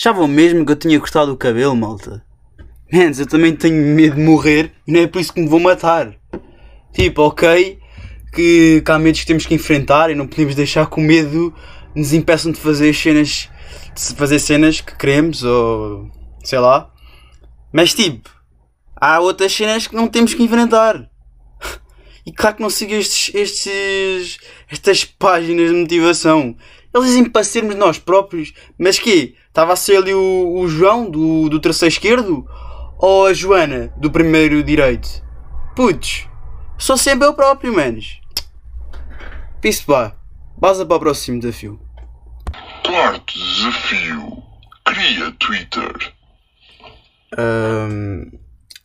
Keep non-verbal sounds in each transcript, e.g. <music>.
Achavam mesmo que eu tinha cortado o cabelo, malta? Mans, eu também tenho medo de morrer e não é por isso que me vou matar. Tipo, ok, que, que há medos que temos que enfrentar e não podemos deixar que o medo nos impeçam de fazer cenas, de fazer cenas que queremos ou sei lá. Mas tipo, há outras cenas que não temos que enfrentar. <laughs> E claro que não sigo estes, estes, estas páginas de motivação. Eles dizem para sermos nós próprios, mas que Estava a ser ali o, o João do, do terceiro esquerdo? Ou a Joana do primeiro direito? Putz, sou sempre eu próprio, manos. Pisso pá, basta para o próximo desafio. Quarto desafio. Cria Twitter. Um,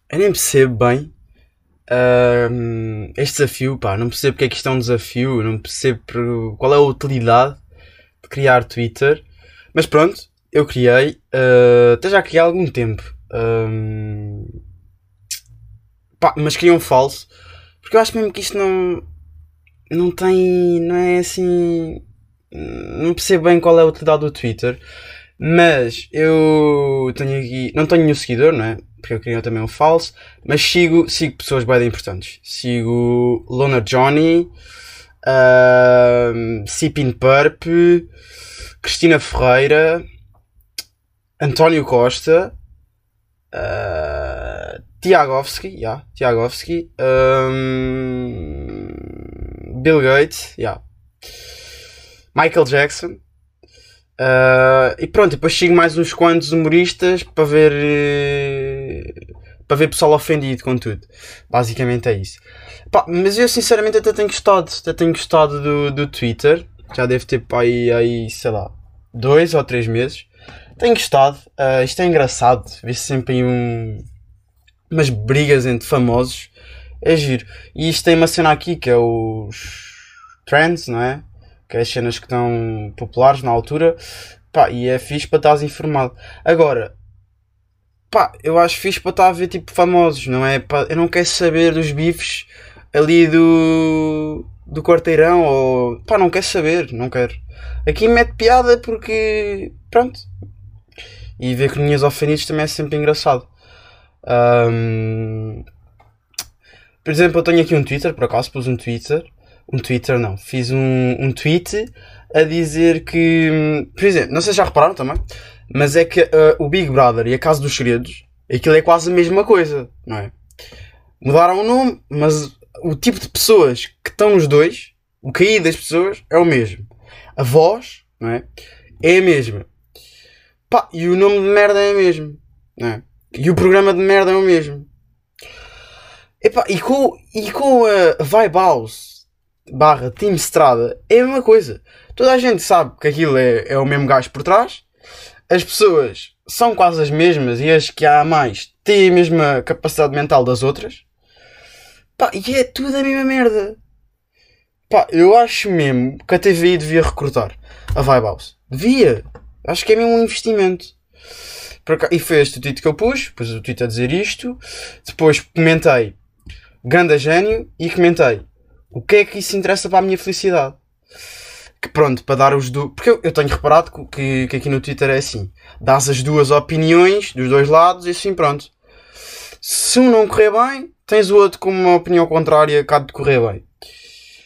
eu nem percebo bem um, este desafio, pá. Não percebo porque é que isto é um desafio. Não percebo qual é a utilidade de criar Twitter. Mas pronto, eu criei. Uh, até já criei há algum tempo. Um, pá, mas criei um falso. Porque eu acho mesmo que isto não. Não tem. Não é assim. Não percebo bem qual é a utilidade do Twitter. Mas eu tenho aqui. Não tenho nenhum seguidor, não é? Porque eu criei também um falso. Mas sigo, sigo pessoas bem importantes. Sigo Lona Johnny. Uh, Sipin Purp. Cristina Ferreira. António Costa. Uh, Tiagovski. Yeah, Tiagovski. Um, Bill Gates. Yeah. Michael Jackson. Uh, e pronto, depois sigo mais uns quantos humoristas para ver para ver pessoal ofendido com tudo. Basicamente é isso. Pá, mas eu sinceramente até tenho gostado, até tenho gostado do, do Twitter. Já deve ter para aí, aí, sei lá, dois ou três meses. Tenho gostado. Uh, isto é engraçado. Vê-se sempre aí um, umas brigas entre famosos. É giro. E isto tem uma cena aqui que é os trends, não é? que é as cenas que estão populares na altura, pá, e é fixe para estás informado. Agora, pá, eu acho fixe para estar a ver tipo famosos, não é? Pá, eu não quero saber dos bifes ali do, do quarteirão, ou pá, não quero saber, não quero. Aqui mete piada porque, pronto. E ver coninhas ofendidos também é sempre engraçado. Um, por exemplo, eu tenho aqui um Twitter, por acaso pus um Twitter um Twitter não, fiz um, um tweet a dizer que, por exemplo, não sei se já repararam também, mas é que uh, o Big Brother e a Casa dos Segredos, aquilo é quase a mesma coisa, não é? Mudaram o nome, mas o tipo de pessoas que estão nos dois, o cair das pessoas é o mesmo. A voz, não é? É a mesma. Pá, e o nome de merda é o mesmo, não é? E o programa de merda é o mesmo. Epá, e com, e com a Vibe House barra Team Strada é a mesma coisa. Toda a gente sabe que aquilo é, é o mesmo gajo por trás. As pessoas são quase as mesmas e as que há mais têm a mesma capacidade mental das outras. Pá, e é tudo a mesma merda. Pá, eu acho mesmo que a TVI devia recrutar a Vibe House. Devia. Acho que é mesmo um investimento. E foi este o título que eu pus. Pus o título a dizer isto. Depois comentei Ganda Gênio e comentei o que é que isso interessa para a minha felicidade? Que pronto, para dar os dois. Porque eu, eu, tenho reparado que, que aqui no Twitter é assim: dás as duas opiniões dos dois lados e assim pronto. Se um não correr bem, tens o outro com uma opinião contrária cá de correr bem.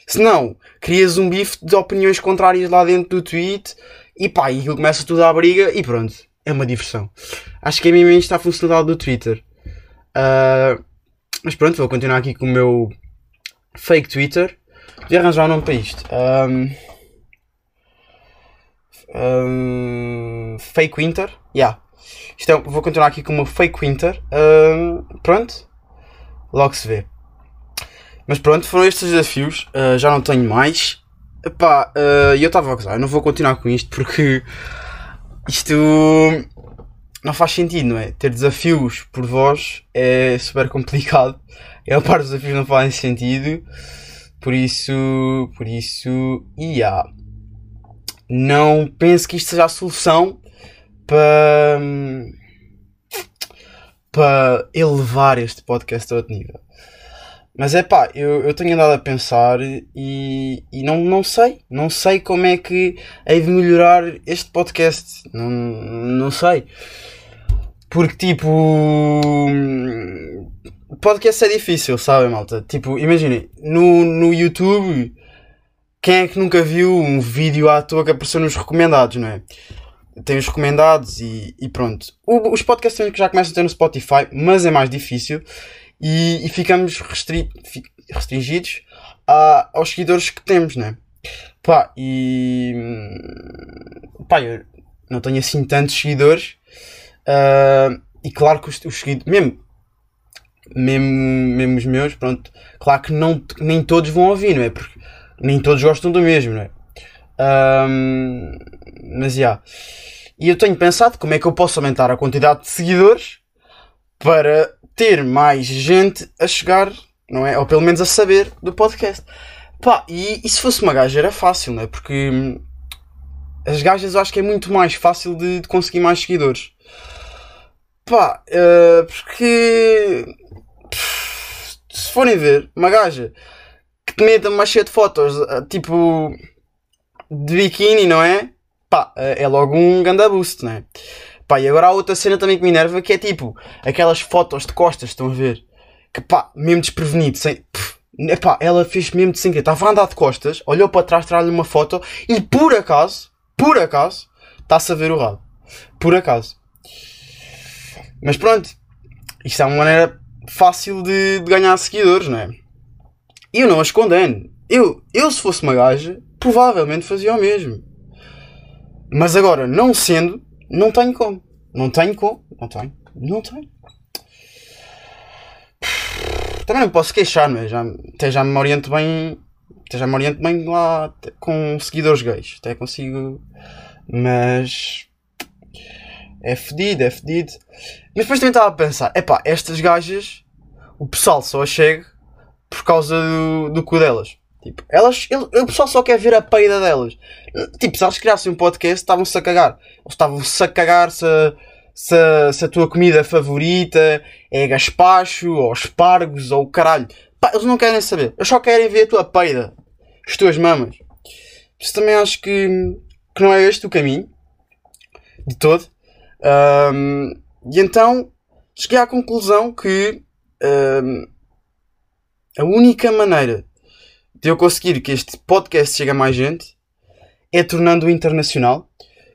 Se não, crias um bife de opiniões contrárias lá dentro do tweet e pá, e aquilo começa tudo à briga e pronto. É uma diversão. Acho que a mim está a funcionalidade do Twitter. Uh, mas pronto, vou continuar aqui com o meu fake Twitter. De arranjar um nome para isto. Um, um, fake Winter. Yeah. É, vou continuar aqui com uma fake Winter. Pronto. Logo se vê. Mas pronto, foram estes desafios. Uh, já não tenho mais. Epá, uh, eu estava a gozar. Eu não vou continuar com isto porque isto não faz sentido, não é? Ter desafios por voz é super complicado. É a parte dos desafios não fazem sentido. Por isso, por isso, e yeah. Não penso que isto seja a solução para, para elevar este podcast a outro nível. Mas é pá, eu, eu tenho andado a pensar e, e não, não sei. Não sei como é que hei de melhorar este podcast. Não, não sei. Porque tipo. Podcast é difícil, sabem, malta? Tipo, imaginem, no, no YouTube, quem é que nunca viu um vídeo à toa que apareceu nos recomendados, não é? Tem os recomendados e, e pronto. O, os podcasts que já começam a ter no Spotify, mas é mais difícil e, e ficamos restri restringidos a, aos seguidores que temos, né? Pá, e. Pá, eu não tenho assim tantos seguidores. Uh, e claro que os, os seguidores. Mesmo, mesmo, mesmo os meus, pronto. Claro que não, nem todos vão ouvir, não é? Porque nem todos gostam do mesmo, não é? Um, mas já. Yeah. E eu tenho pensado como é que eu posso aumentar a quantidade de seguidores para ter mais gente a chegar, não é? Ou pelo menos a saber do podcast. Pá, e, e se fosse uma gaja era fácil, não é? Porque hum, as gajas eu acho que é muito mais fácil de, de conseguir mais seguidores. Pá, uh, porque pff, se forem ver, uma gaja que te meta uma cheia de fotos, uh, tipo de biquíni, não é? Pá, uh, é logo um ganda boost, não é? Pá, e agora há outra cena também que me enerva que é tipo aquelas fotos de costas, estão a ver? Que pá, mesmo desprevenido, sem. Pff, epá, ela fez mesmo de sem querer. Estava a andar de costas, olhou para trás, trás-lhe uma foto e por acaso, por acaso, está-se a ver o rabo. Por acaso. Mas pronto, isto é uma maneira fácil de, de ganhar seguidores, não é? E eu não as condeno. Eu, eu, se fosse uma gaja, provavelmente fazia o mesmo. Mas agora, não sendo, não tenho como. Não tenho como. Não tenho. Não tenho. Também não posso queixar, mas já, até já me oriento bem. Até já me oriento bem lá com seguidores gays. Até consigo. Mas. É fedido, é fedido. Mas depois também estava a pensar: é pá, estas gajas. O pessoal só chega por causa do, do cu delas. Tipo, elas, ele, o pessoal só quer ver a peida delas. Tipo, se elas criassem um podcast, estavam-se a cagar. Estavam-se a cagar se, se, se, a tua comida favorita é gaspacho, ou espargos, ou caralho. Pá, eles não querem saber. Eles só querem ver a tua peida. As tuas mamas. Isso também acho que, que não é este o caminho. De todo. Um, e então, cheguei à conclusão que um, a única maneira de eu conseguir que este podcast chegue a mais gente é tornando-o internacional.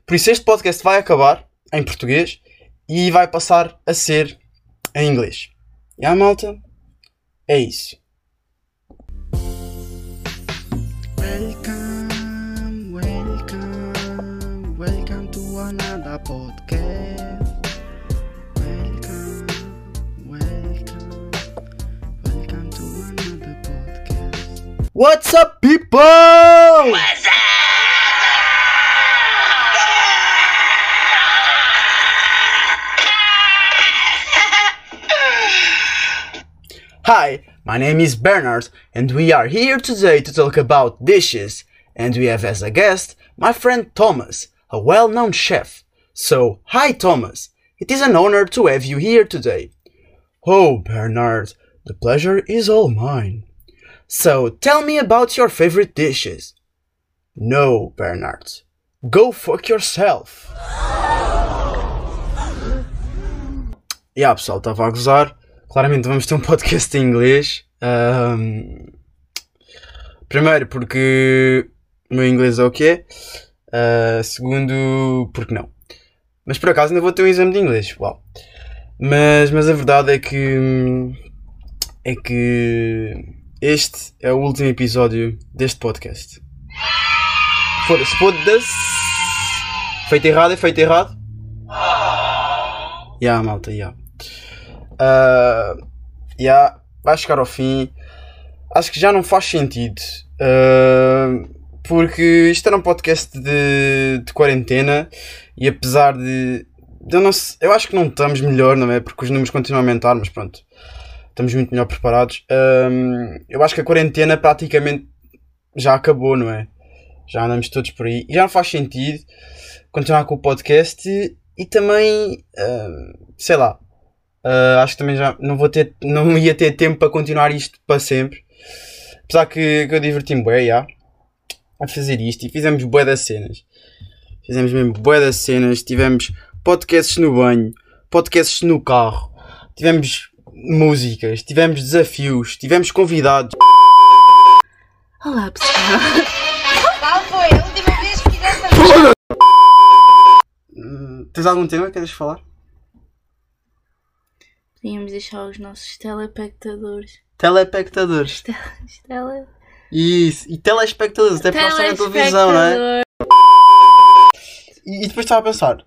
Por isso, este podcast vai acabar em português e vai passar a ser em inglês. E a malta, é isso. Welcome, welcome, welcome to another podcast. What's up, people? <laughs> Hi, my name is Bernard, and we are here today to talk about dishes. And we have as a guest my friend Thomas, a well known chef. So, hi Thomas, it is an honor to have you here today. Oh, Bernard, the pleasure is all mine. So, tell me about your favorite dishes. No, Bernard. Go fuck yourself. Yeah, pessoal, estava a gozar. Claramente vamos ter um podcast em inglês. Ahm, primeiro, porque o meu inglês é o que é. Ah, segundo, porque não. Mas por acaso ainda vou ter um exame de inglês. Uau. Mas, mas a verdade é que. É que. Este é o último episódio deste podcast. Foda-se, foda-se. Feito errado é feito errado. Ya, yeah, malta, ya. Yeah. Uh, yeah, vai chegar ao fim. Acho que já não faz sentido. Uh, porque isto era um podcast de, de quarentena e apesar de. eu, não, eu acho que não estamos melhor, não é? Porque os números continuam a aumentar, mas pronto. Estamos muito melhor preparados. Um, eu acho que a quarentena praticamente já acabou, não é? Já andamos todos por aí. E já não faz sentido continuar com o podcast e também, um, sei lá, Uh, acho que também já não vou ter, não ia ter tempo para continuar isto para sempre. Apesar que, que eu diverti-me bem, já, a fazer isto e fizemos bué das cenas. Fizemos mesmo bué das cenas, tivemos podcasts no banho, podcasts no carro, tivemos músicas, tivemos desafios, tivemos convidados. Olá pessoal. Qual foi a última vez que fizeste a Hum, Tens algum tema que queres falar? Podíamos deixar os nossos telespectadores. Telespectadores. Tele... Isso, e telespectadores, até porque estamos na televisão, não é? E, e depois estava a pensar,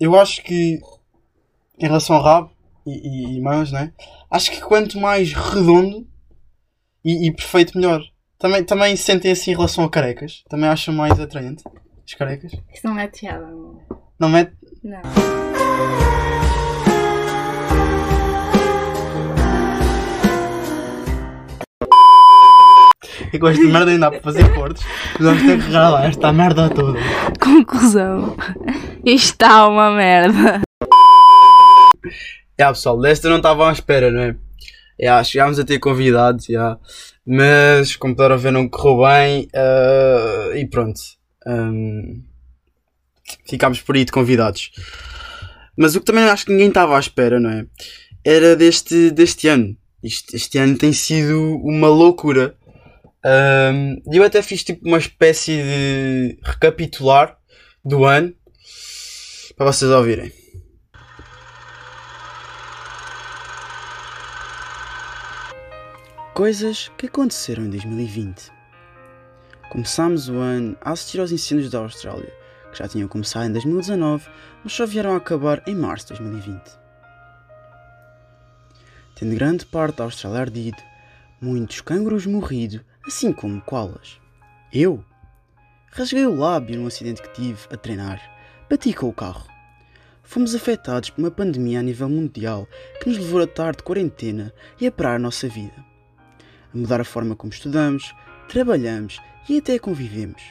eu acho que em relação ao rabo e, e, e mãos, né? Acho que quanto mais redondo e, e perfeito, melhor. Também, também sentem assim em relação a carecas. Também acham mais atraente as carecas. Isso não é piada, amor. Não mete. Não. É que esta merda ainda há para fazer cortes. Vamos ter que regalar esta merda toda. Conclusão. Isto está uma merda. Já pessoal, desta não estavam à espera, não é? Já, chegámos a ter convidados, já. Mas como puderam ver não correu bem ah, e pronto. Ahm, ficámos por aí de convidados. Mas o que também acho que ninguém estava à espera, não é? Era deste, deste ano. Isto- este ano tem sido uma loucura. Ahm, E eu até fiz tipo uma espécie de recapitular do ano para vocês ouvirem. Coisas que aconteceram em 2020. Começámos o ano a assistir aos incêndios da Austrália, que já tinham começado em 2019, mas só vieram a acabar em março de 2020. Tendo grande parte da Austrália ardido, muitos cangurus morrido, assim como koalas. Eu rasguei o lábio num acidente que tive a treinar, bati com o carro. Fomos afetados por uma pandemia a nível mundial que nos levou a estar de quarentena e a parar a nossa vida mudar a forma como estudamos, trabalhamos e até convivemos.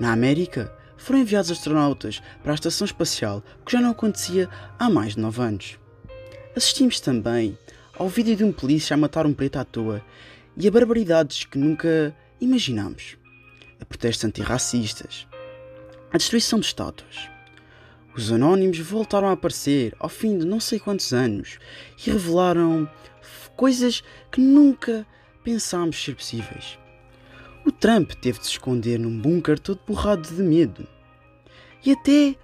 Na América, foram enviados astronautas para a Estação Espacial, o que já não acontecia há mais de 9 anos. Assistimos também ao vídeo de um polícia a matar um preto à toa e a barbaridades que nunca imaginámos. A protestos antirracistas, a destruição de estátuas. Os anónimos voltaram a aparecer ao fim de não sei quantos anos e revelaram coisas que nunca pensámos ser possíveis. O Trump teve de se esconder num bunker todo borrado de medo. E até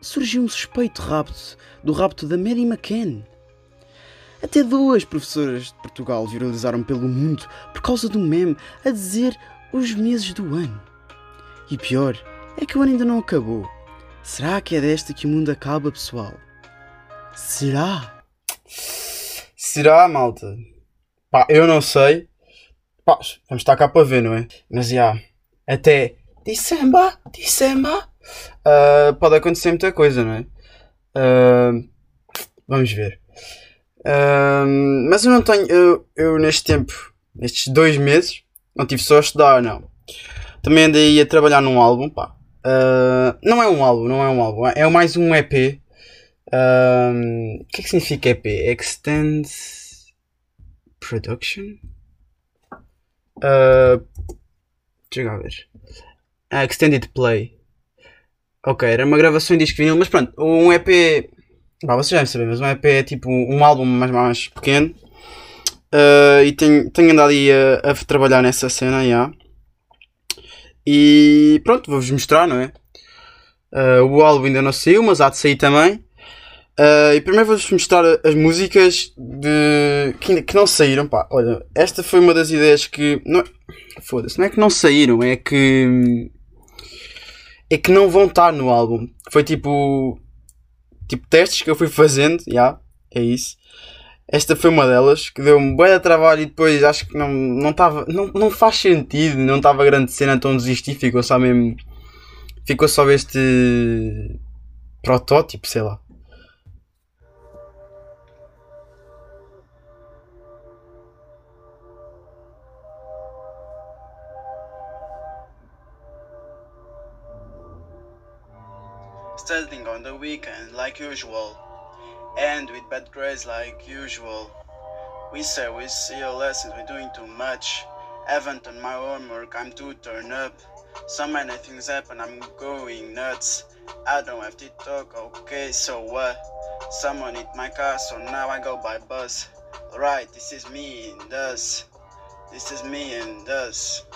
surgiu um suspeito rapto do rapto da Mary McCann. Até duas professoras de Portugal viralizaram pelo mundo por causa um meme a dizer os meses do ano. E pior é que o ano ainda não acabou. Será que é desta que o mundo acaba, pessoal? Será? Será, malta? Pá, eu não sei. Pá, vamos estar cá para ver, não é? Mas já, até December, December, ah, pode acontecer muita coisa, não é? Ah, vamos ver. Ah, mas eu não tenho, eu, eu neste tempo, nestes dois meses, não tive só a estudar, não. Também andei a trabalhar num álbum, pá. Não é um álbum, não é um álbum, é mais um EP. O que é que significa EP? Extend Production? Ah, deixa eu ver. Ah, Extended Play. Ok, era uma gravação em disco vinil, mas pronto, um EP. Bah, vocês devem saber, mas um EP é tipo um álbum mais, mais pequeno. Ah, e tenho, tenho andado aí a, a trabalhar nessa cena já. E pronto, vou-vos mostrar, não é? Ah, o álbum ainda não saiu, mas há de sair também. Ah, e primeiro vou-vos mostrar as músicas de... que, ainda- que não saíram. Pá, olha, esta foi uma das ideias que. Não é... Foda-se, não é que não saíram, é que. É que não vão estar no álbum. Foi tipo. Tipo testes que eu fui fazendo, já, é isso. Esta foi uma delas que deu-me bué de trabalho e depois acho que não não estava não, não faz sentido, não estava grande cena, então desisti, ficou só mesmo ficou só este protótipo, sei lá. Studying on the weekend like usual. and with bad grades like usual. We say we see your lessons, we're doing too much. Haven't done my homework, I'm too turned up. So many things happen, I'm going nuts. I don't have to talk, okay, so what? Someone hit my car, so now I go by bus. Alright, this is me and us. This is me and us.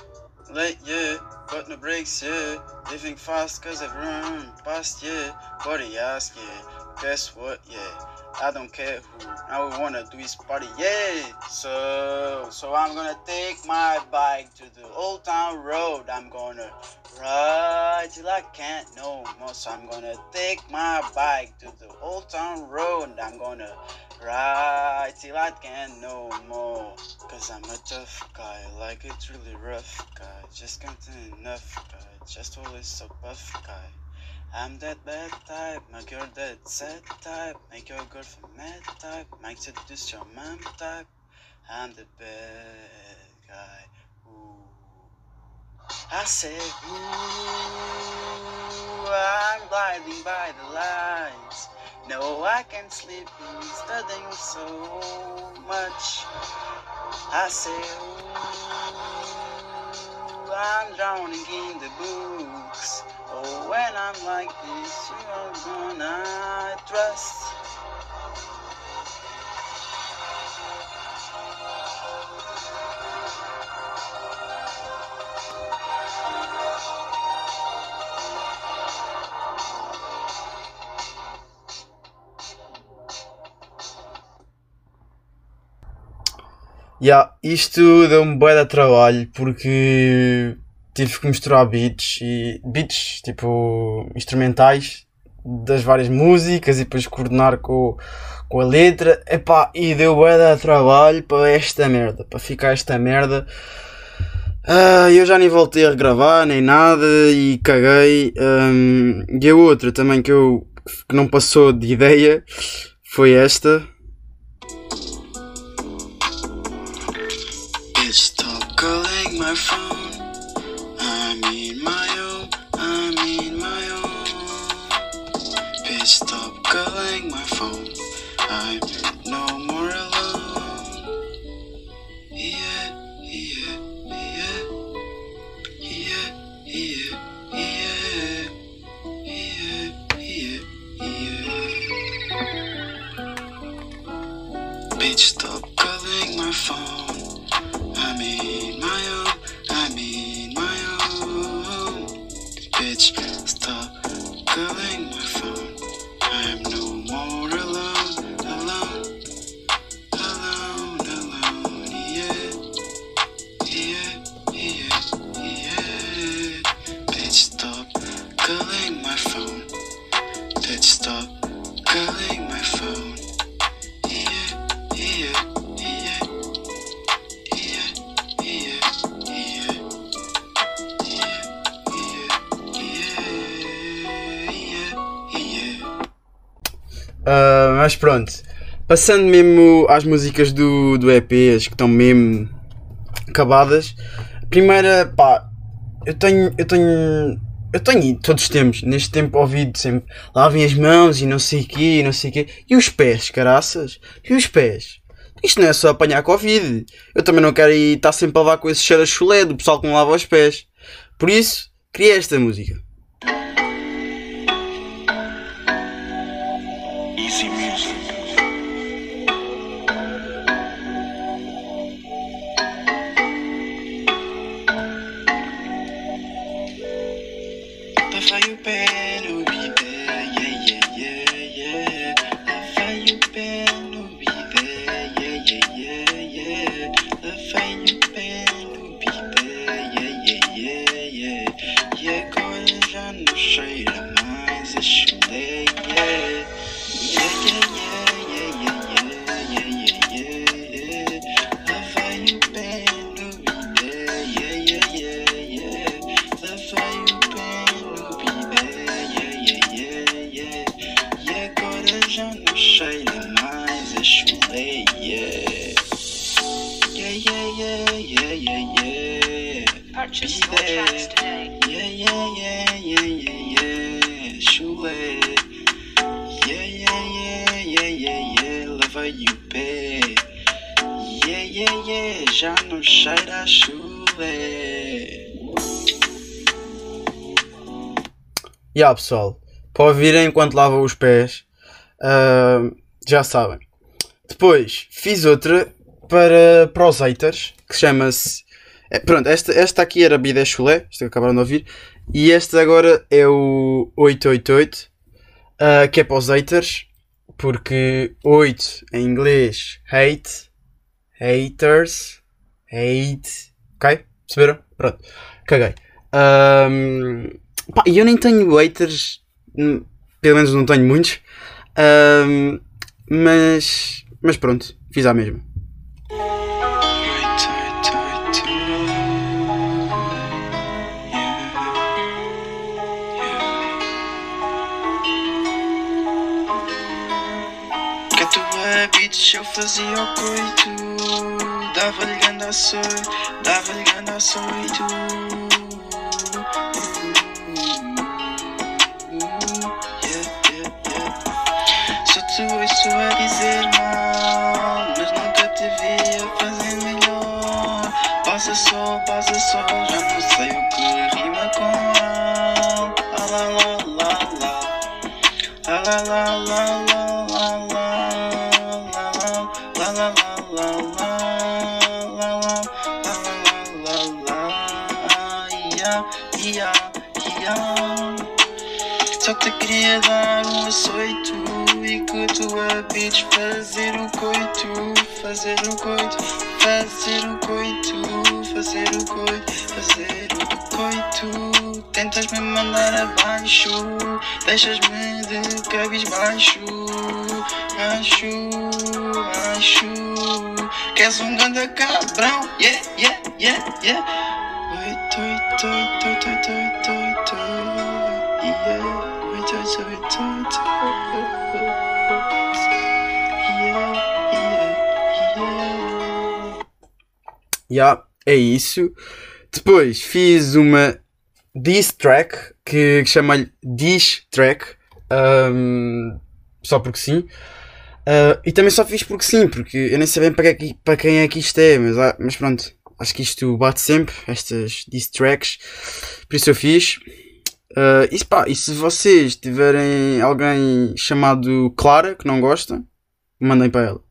Late, yeah, got no brakes, yeah. Living fast cause I've run past, yeah. Body ask, yeah. Guess what, yeah. I don't care who. Now we wanna do is party, yeah. So, so I'm gonna take my bike to the old town road. I'm gonna ride till I can't no more. So I'm gonna take my bike to the old town road. I'm gonna ride till I can't no more. Cause I'm a tough guy, like it's really rough guy. Just can't enough guy. Just always so buff guy. I'm that bad type, my girl that sad type, make your girlfriend mad type, make seduce your mom type. I'm the bad guy. Ooh. I said, ooh, I'm gliding by the lights. No, I can't sleep, studying so much. I say, ooh, I'm drowning in the books. Oh, when I'm like this, gonna trust. Yeah, isto deu-me bué de trabalho porque tive que misturar beats e beats tipo instrumentais das várias músicas e depois coordenar com, com a letra. Epá, e deu bué trabalho para esta merda, para ficar esta merda. Ah, eu já nem voltei a regravar nem nada e caguei. Hum, e a outra também que eu que não passou de ideia foi esta. Stop calling my phone. I'm in my own, I'm in my own. Bitch, stop calling my phone. I'm no more alone. Ah, mas pronto, passando mesmo às músicas do, do EP, as que estão mesmo acabadas. Primeira, pá, eu tenho, eu tenho, eu tenho todos os tempos, neste tempo ouvido sempre, lavem as mãos e não sei o quê, e não sei o quê. E os pés, caraças? E os pés? Isto não é só apanhar Covid. Eu também não quero estar sempre a levar com esse cheiro a chulé do pessoal que não lava os pés. Por isso, criei esta música. Yeah, pessoal, para ouvirem enquanto lavam os pés, ah, já sabem. Depois fiz outra para, para os haters, que chama-se. é, pronto, esta, esta aqui era Bidé Chulé, esta que acabaram de ouvir, e este agora é o 888, ah, que é para os haters, porque 8 em inglês, hate, haters, hate, ok? Perceberam? Pronto, caguei. Ahm, pá, eu nem tenho haters, pelo menos não tenho muitos, ahm, mas, mas pronto, fiz a mesma. Eu fazia o coito Dava-lhe grande açoito, dava-lhe grande açoito Só te queria dar um açoito e que tua bitch fazer o coito, fazer o coito, fazer o coito, fazer o coito, fazer o coito. Tentas me mandar abaixo, deixas-me de cabisbaixo, acho, acho. Queres um grande cabrão? Yeah, yeah, yeah, yeah. Oito, oito, oito, Ya, é isso. Depois fiz uma diss track que, que chama-lhe Diss Track. ahm, só porque sim. Ah, e também só fiz porque sim, porque eu nem sei bem para, que, para quem é que isto é, mas, ah, mas pronto, acho que isto bate sempre, estas diss tracks, por isso eu fiz. Ah, e, pá, e se vocês tiverem alguém chamado Clara que não gosta, mandem para ela.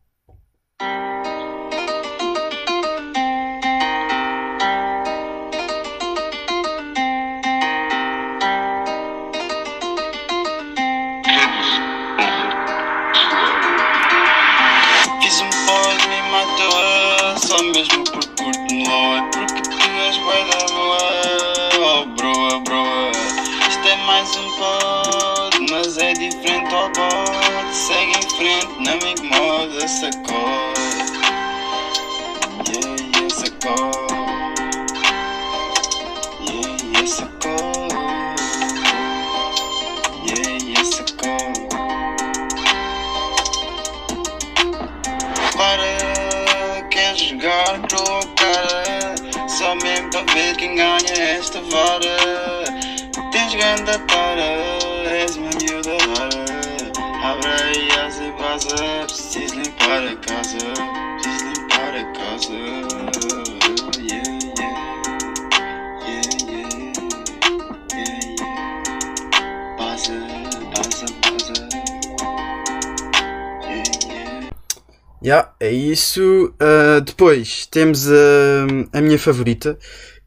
Quem ganha esta vara. Tens grande para, és uma miúda rara. Abre as e vaza Preciso limpar a casa Preciso limpar a casa. Yeah, é isso. Ah, depois temos a minha favorita,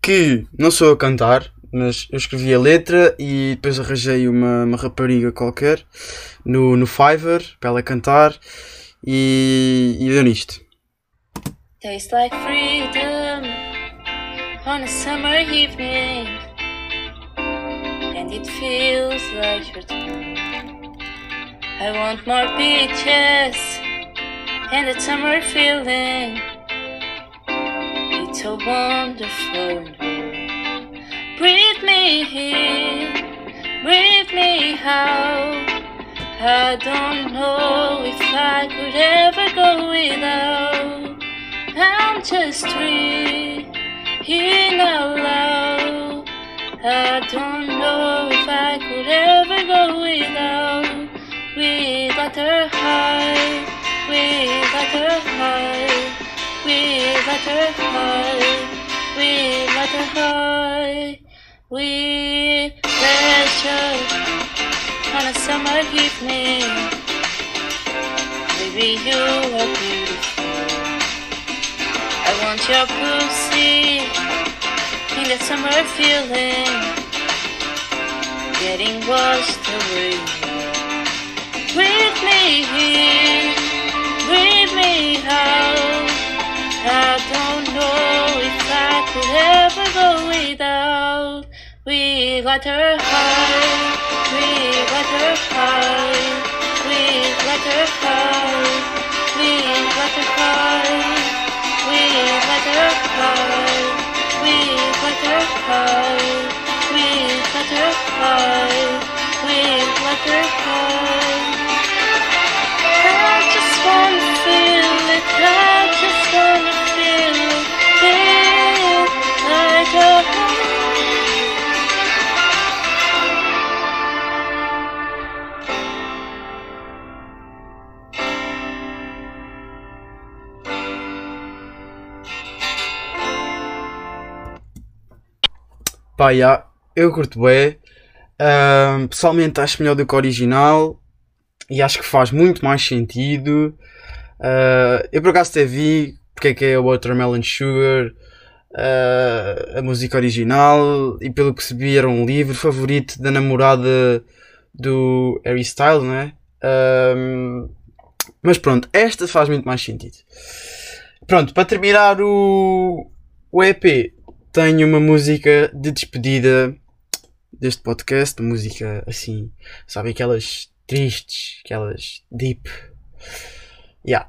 que não sou a cantar, mas eu escrevi a letra e depois arranjei uma, uma rapariga qualquer no, no Fiverr para ela cantar e, e deu nisto. Tastes like freedom on a summer evening, and it feels like your time. I want more beaches and a summer feeling. It's so wonderful. Breathe me in, breathe me out. I don't know if I could ever go without. I'm just in out. I don't know if I could ever go without. High, let her high. We let her high. We let her high. We let her on a summer evening. Baby, you are beautiful. I want your pussy in that summer feeling, getting washed away. Breathe me in, breathe me out. I don't know if I could ever go without. We got her high, we got her high, we got her high, we got her high, we got her high, we got her high, we got her high, we got her high. Pá, já, eu curto bem. Pessoalmente acho melhor do que o original e acho que faz muito mais sentido. Ah, eu por acaso até vi porque é que é o Watermelon Sugar, ah, a música original e pelo que percebi era um livro favorito da namorada do Harry Styles, não é? Ahm, mas pronto, esta faz muito mais sentido. Pronto, para terminar o, o EP, tenho uma música de despedida deste podcast, música assim, sabe, aquelas tristes, aquelas deep. Yeah.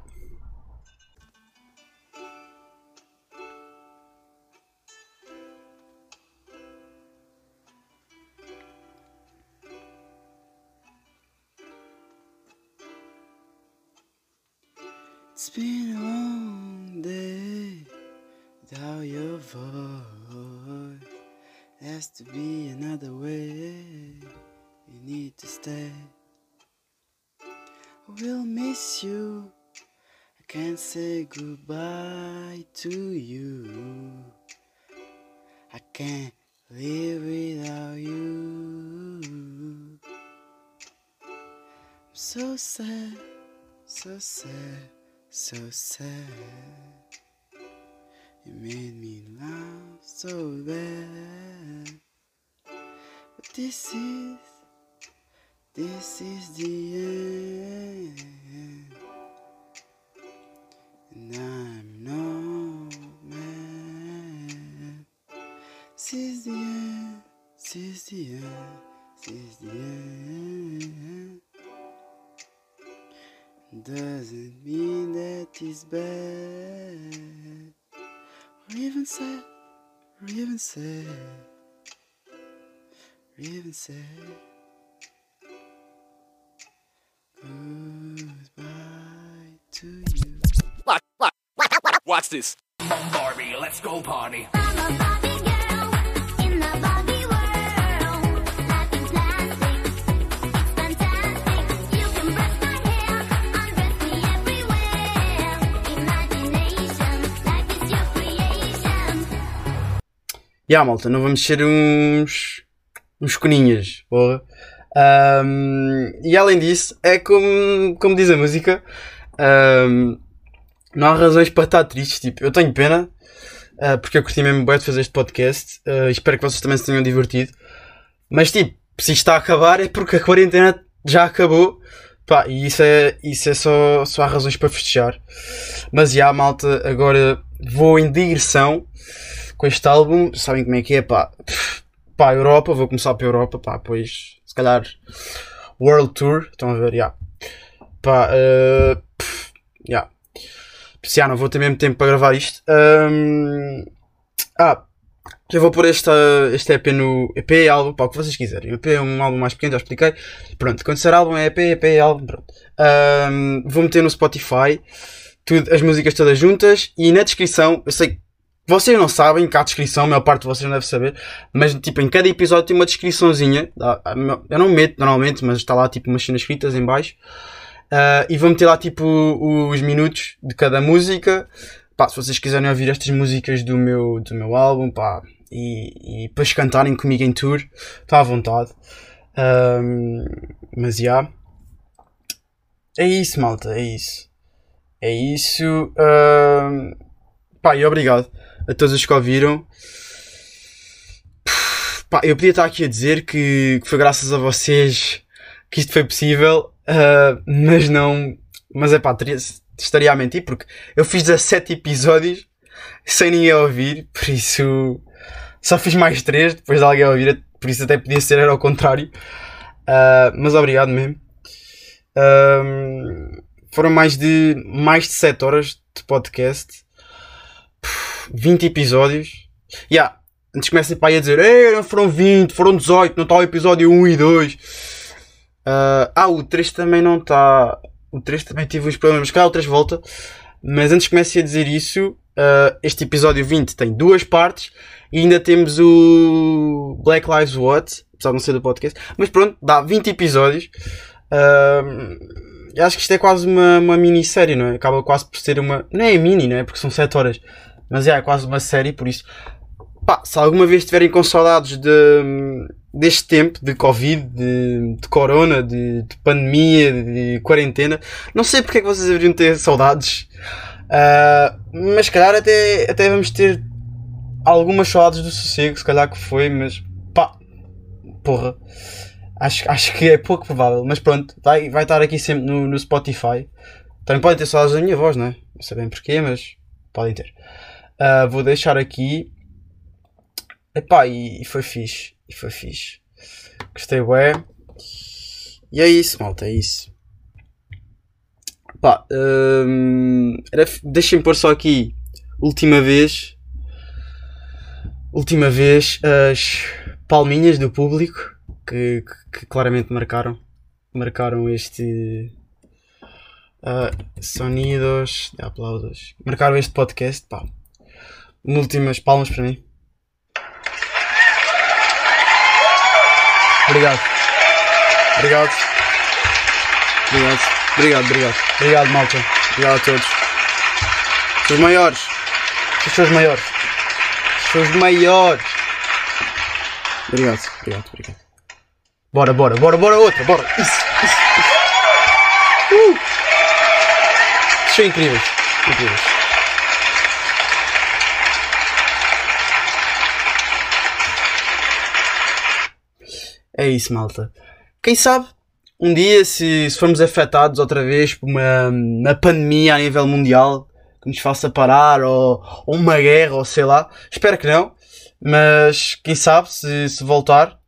This is the end, this is the end, this is the end. Doesn't mean that it's bad or even sad, or even sad, or even sad. Goodbye to you. Watch this. Barbie, let's go party. Yeah, malta, não vamos ser uns. uns coninhas, porra. Ahm, e além disso, é como, como diz a música, ahm, não há razões para estar tristes. Tipo, eu tenho pena, ah, porque eu curti mesmo bem de fazer este podcast. ah, espero que vocês também se tenham divertido. Mas, tipo, se isto está a acabar é porque a quarentena já acabou. Pá, e isso é, isso é só, só há razões para festejar. Mas já, malta, agora vou em digressão com este álbum. Sabem como é que é, pá. Pá, Europa, vou começar pela Europa, pá, depois, se calhar, World Tour. Estão a ver, já. Pá, pff, já. Se não vou ter mesmo tempo para gravar isto. Ahm, ah, já vou pôr esta, este EP no EP é álbum, pá, o que vocês quiserem. EP é um álbum mais pequeno, já expliquei. Pronto, quando ser álbum é EP, EP é álbum, pronto. Ahm, vou meter no Spotify tudo, as músicas todas juntas e na descrição, eu sei que vocês não sabem que há descrição, a maior parte de vocês não deve saber, mas tipo, em cada episódio tem uma descriçãozinha. Ah, Eu não meto normalmente, mas está lá tipo umas cenas escritas em baixo. Ah, e vou meter lá tipo os minutos de cada música. Pá, se vocês quiserem ouvir estas músicas do meu, do meu álbum, pá, e, e depois cantarem comigo em tour, está à vontade. Ahm, mas já. É isso, malta, é isso. É isso. ahm, pá, e obrigado a todos os que ouviram. Pá, eu podia estar aqui a dizer que, que foi graças a vocês que isto foi possível, ah, mas não. Mas é pá, teria- estaria a mentir porque eu fiz 17 episódios sem ninguém ouvir, por isso só fiz mais 3 depois de alguém ouvir, por isso até podia ser era ao contrário. Ah, mas obrigado mesmo. Ahm, foram mais de mais de 7 horas de podcast. Pff, 20 episódios. Yeah, antes comecem para aí a dizer, Ei, não foram 20, foram 18, não está o episódio 1 e 2. Ah, ah, o 3 também não está. O 3 também teve uns problemas. Cá o 3 volta. Mas antes que comece a dizer isso, ah, este episódio 20 tem duas partes e ainda temos o Black Lives What, apesar de não ser do podcast. Mas pronto, dá 20 episódios. Eu acho que isto é quase uma, uma minissérie, não é? Acaba quase por ser uma. Não é mini, não é? Porque são 7 horas. Mas é, é quase uma série, por isso. Pá, se alguma vez estiverem com saudades de, deste tempo de Covid, de, de Corona, de, de pandemia, de, de quarentena, não sei porque é que vocês deveriam ter saudades. Ah, mas se calhar até, até vamos ter algumas saudades do sossego, se calhar que foi, mas pá, porra. Acho, acho que é pouco provável, mas pronto, vai, vai estar aqui sempre no, no Spotify. Também podem ter saudades da minha voz, não é? Não sei bem porquê, mas podem ter. Ah, vou deixar aqui. Epá, e, e foi fixe. E foi fixe. Gostei, ué. E é isso, malta, é isso. Pá, hum, era f- deixem pôr só aqui. Última vez. Última vez as palminhas do público que, que, que claramente marcaram. Marcaram este. ah, sonidos de aplausos. Marcaram este podcast, pá. Últimas palmas para mim. Obrigado. Obrigado. Obrigado. Obrigado, obrigado. Obrigado, malta. Obrigado a todos. Os maiores. Os seus maiores. Os seus maiores. Obrigado, obrigado, obrigado. Bora, bora, bora, bora, outra, bora. Isso, isso, isso. Uh! São incríveis. Incríveis. É isso, malta. Quem sabe, um dia, se, se formos afetados outra vez por uma, uma pandemia a nível mundial que nos faça parar, ou, ou uma guerra, ou sei lá, espero que não, mas quem sabe, se, se voltar,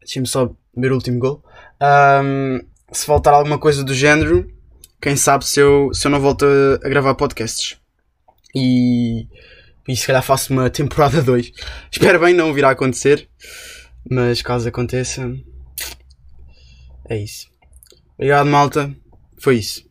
deixa-me só ver o último gol. Ahm, se voltar alguma coisa do género, quem sabe se eu, se eu não volto a, gravar podcasts. E, e se calhar faço uma temporada <laughs> 2. Espero bem não virá a acontecer. Mas caso aconteça, é isso. Obrigado, malta. Foi isso.